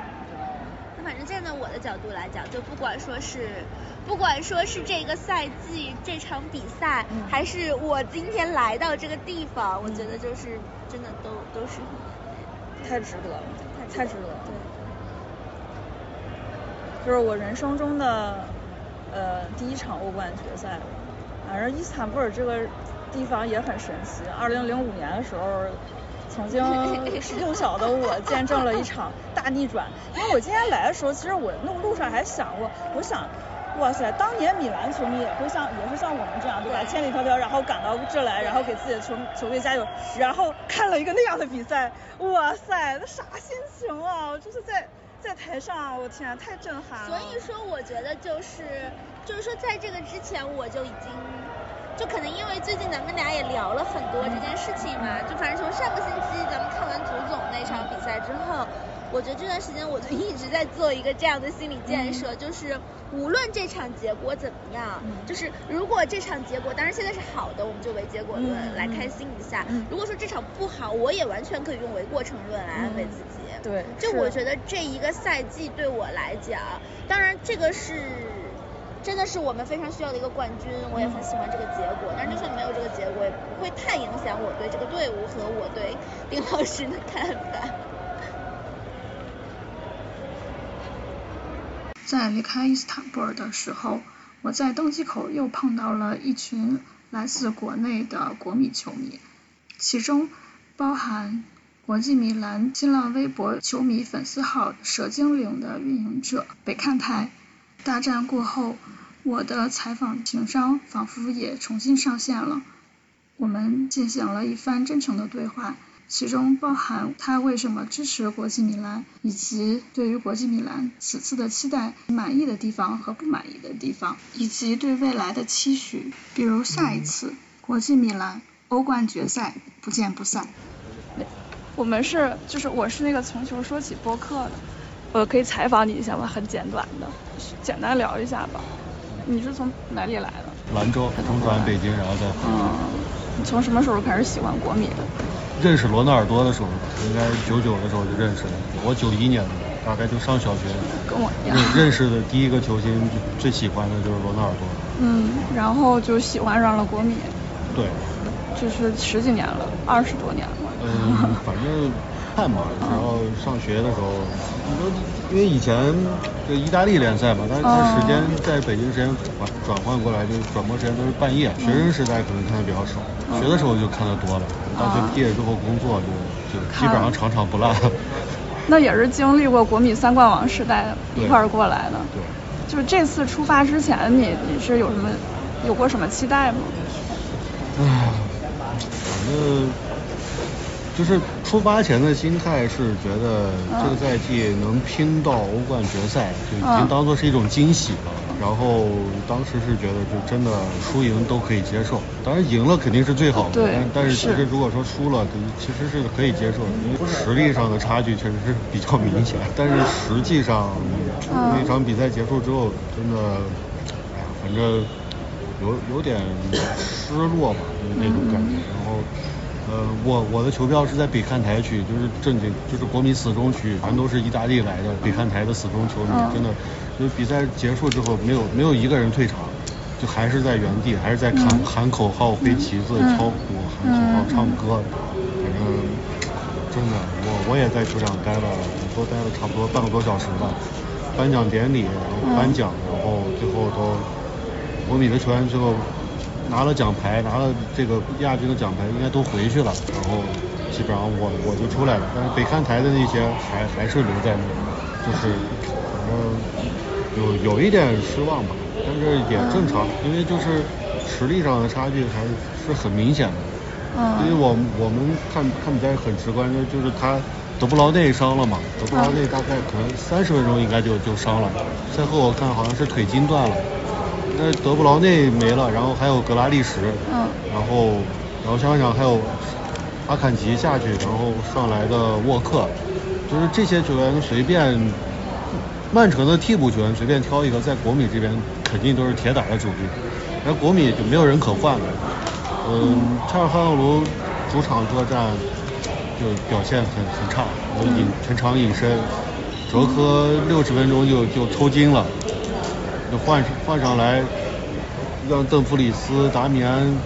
那反正站在我的角度来讲，就不管说是，不管说是这个赛季这场比赛，还是我今天来到这个地方，我觉得就是。真的都都是太值得了，太值得了。对，就是我人生中的呃第一场欧冠决赛了。反正伊斯坦布尔这个地方也很神奇。二零零五年的时候，曾经 幼小的我见证了一场大逆转。因为我今天来的时候，其实我路路上还想过，我想。哇塞，当年米兰球迷也会像，也是像我们这样，对吧？千里迢迢，然后赶到这来，然后给自己的球球队加油，然后看了一个那样的比赛，哇塞，那啥心情啊？就是在在台上，我天，太震撼了。所以说，我觉得就是，就是说，在这个之前，我就已经，就可能因为最近咱们俩也聊了很多这件事情嘛，就反正从上个星期咱们看完足总那场比赛之后。我觉得这段时间我就一直在做一个这样的心理建设，就是无论这场结果怎么样，就是如果这场结果当然现在是好的，我们就为结果论来开。心一下；如果说这场不好，我也完全可以用为过程论来安慰自己。对，就我觉得这一个赛季对我来讲，当然这个是真的是我们非常需要的一个冠军，我也很喜欢这个结果。但就算没有这个结果，也不会太影响我对这个队伍和我对丁老师的看法。在离开伊斯坦布尔的时候，我在登机口又碰到了一群来自国内的国米球迷，其中包含国际米兰新浪微博球迷粉丝号“蛇精灵”的运营者北看台。大战过后，我的采访情商仿佛也重新上线了，我们进行了一番真诚的对话。其中包含他为什么支持国际米兰，以及对于国际米兰此次的期待、满意的地方和不满意的地方，以及对未来的期许，比如下一次国际米兰欧冠决赛不见不散。我们是，就是我是那个从球说起播客的，我可以采访你一下吗？很简短的，简单聊一下吧。你是从哪里来的？兰州，从转北京，然后再。嗯，你从什么时候开始喜欢国米的？认识罗纳尔多的时候，应该九九的时候就认识了。我九一年的，大概就上小学。跟我一样。认识的第一个球星，最喜欢的就是罗纳尔多。嗯，然后就喜欢上了国米。对。就是十几年了，二十多年了。嗯，反正看嘛，然后上学的时候，因为以前就意大利联赛嘛，但是时间在北京时间转转换过来，就转播时间都是半夜。学生时代可能看的比较少，学的时候就看的多了。大学毕业之后工作就就基本上场场不落。那也是经历过国米三冠王时代一块儿过来的。对。就是这次出发之前，你你是有什么有过什么期待吗？唉，反正就是出发前的心态是觉得这个赛季能拼到欧冠决赛就已经当做是一种惊喜了。然后当时是觉得，就真的输赢都可以接受。当然赢了肯定是最好的，但但是其实如果说输了，其实是可以接受的，因为实力上的差距确实是比较明显。但是实际上那场比赛结束之后，真的，哎呀，反正有有点失落吧，就是那种感觉。然后。呃，我我的球票是在北看台区，就是正经，就是国米死忠区，全都是意大利来的北看台的死忠球迷，真的，就比赛结束之后没有没有一个人退场，就还是在原地，还是在喊喊口号、挥旗子、敲鼓、喊口号、唱歌。反正真的，我我也在球场待了，多待了差不多半个多小时吧。颁奖典礼，然后颁奖，然后最后都国米的球员最后拿了奖牌，拿了这个亚军的奖牌，应该都回去了。然后基本上我我就出来了，但是北看台的那些还还是留在那，就是反正有有一点失望吧。但是也正常，因为就是实力上的差距还是很明显的。嗯。因为我我们看看比赛很直观，就就是他德布劳内伤了嘛，德布劳内大概可能三十分钟应该就就伤了。赛后我看好像是腿筋断了。那德布劳内没了，然后还有格拉利什。嗯。然后然后想想还有阿坎吉下去，然后上来的沃克，就是这些球员随便。曼城的替补球员随便挑一个，在国米这边肯定都是铁打的主力，而国米就没有人可换了。嗯，查尔哈诺卢主场作战就表现很很差，隐全场隐身，哲科六十分钟就就抽筋了，就换换上来，让邓弗里斯、达米安、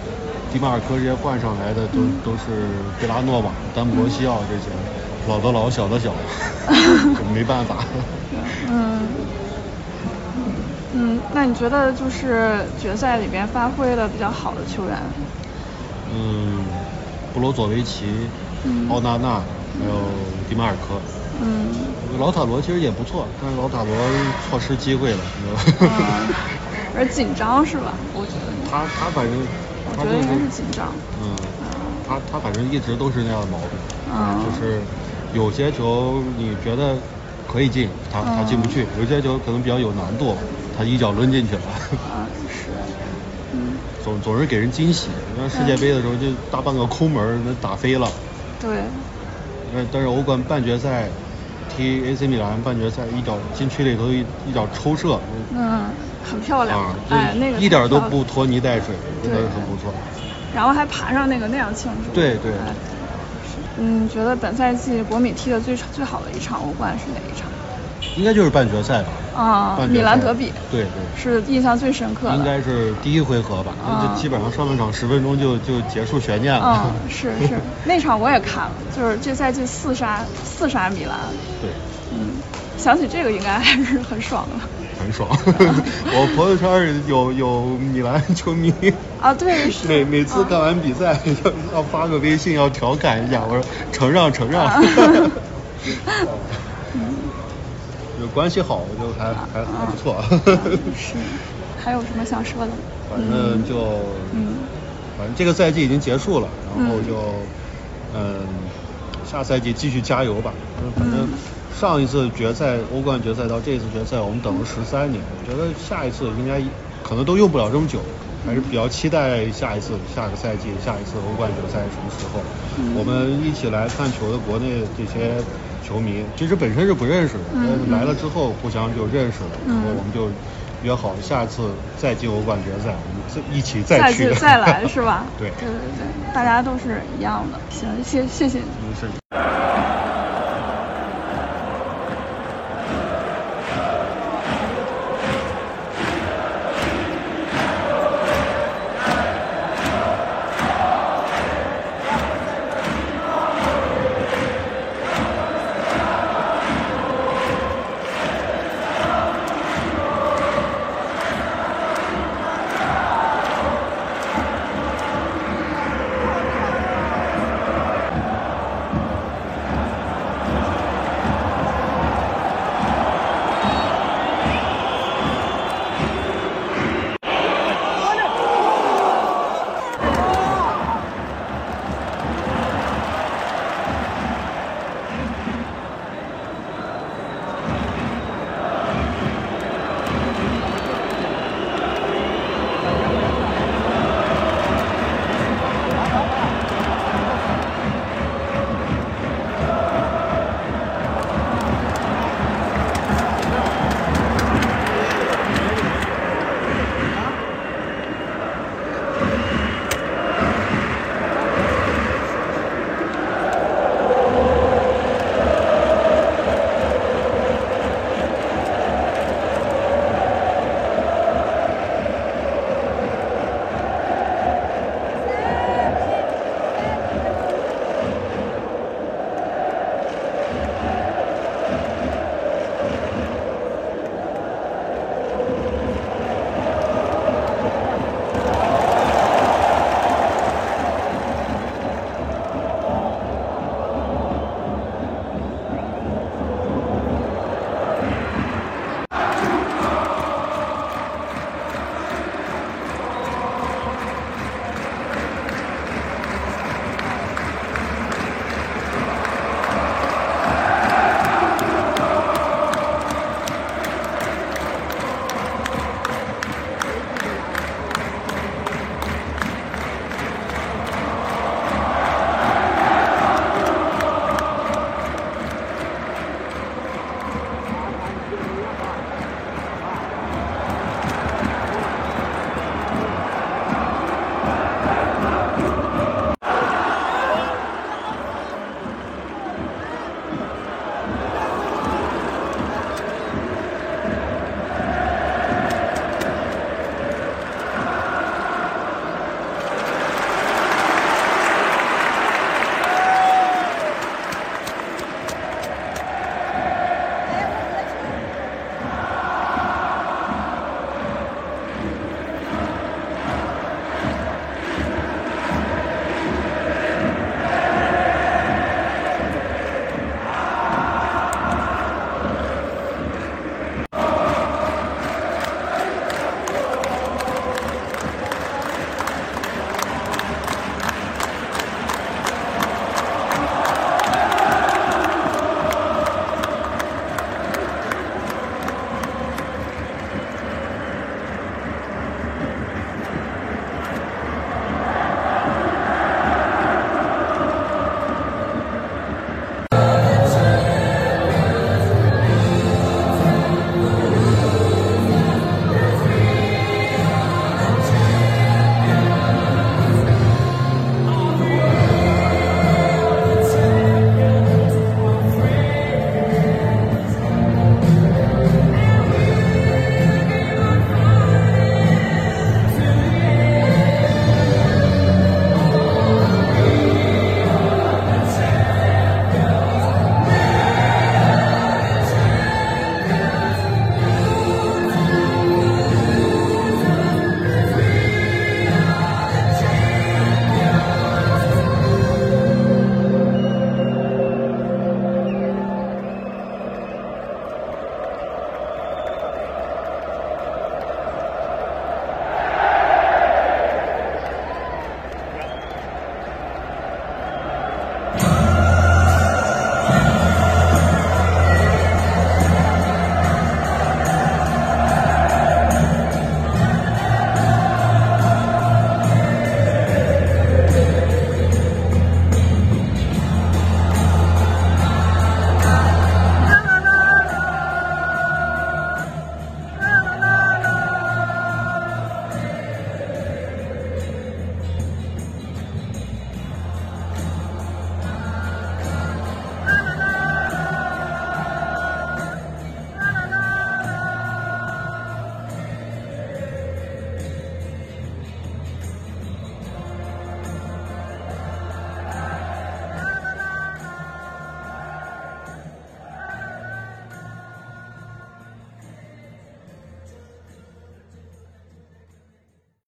迪马尔科这些换上来的都都是贝拉诺瓦、丹博西奥这些。老的老，小的小，没办法。嗯，嗯，那你觉得就是决赛里边发挥的比较好的球员？嗯，布罗佐维奇、奥纳纳，还有迪马尔科。嗯。老塔罗其实也不错，但是老塔罗错失机会了。嗯。而紧张是吧？我觉得。他他反正。我觉得应该是紧张。嗯。他他反正一直都是那样的毛病。嗯。就是。有些球你觉得可以进，他他进不去；有些球可能比较有难度，他一脚抡进去了。啊，是。嗯。总总是给人惊喜，像世界杯的时候就大半个空门那打飞了。对。但但是欧冠半决赛踢 AC 米兰半决赛一脚禁区里头一一脚抽射。嗯，很漂亮。啊，哎，那个一点都不拖泥带水，真的很不错。然后还爬上那个那样庆祝。对对。嗯，觉得本赛季国米踢的最最好的一场欧冠是哪一场？应该就是半决赛吧。啊，米兰德比。对对。是印象最深刻的。应该是第一回合吧，就基本上上半场十分钟就就结束悬念了。啊，是是，那场我也看了，就是这赛季四杀四杀米兰。对。嗯，想起这个应该还是很爽的。很爽，我朋友圈有有米兰球迷啊，对，是每每次看完比赛要要发个微信要调侃一下，我说承让承让，有关系好就还还还不错。是，还有什么想说的？反正就，嗯，反正这个赛季已经结束了，然后就，嗯，下赛季继续加油吧，反正。上一次决赛欧冠决赛到这次决赛，我们等了十三年。我觉得下一次应该可能都用不了这么久，还是比较期待下一次下个赛季下一次欧冠决赛什么时候。我们一起来看球的国内这些球迷，其实本身是不认识的，来了之后互相就认识了，然后我们就约好下次再进欧冠决赛，我们再一起再去再来是吧？对对对对，大家都是一样的。行，谢谢谢。谢谢。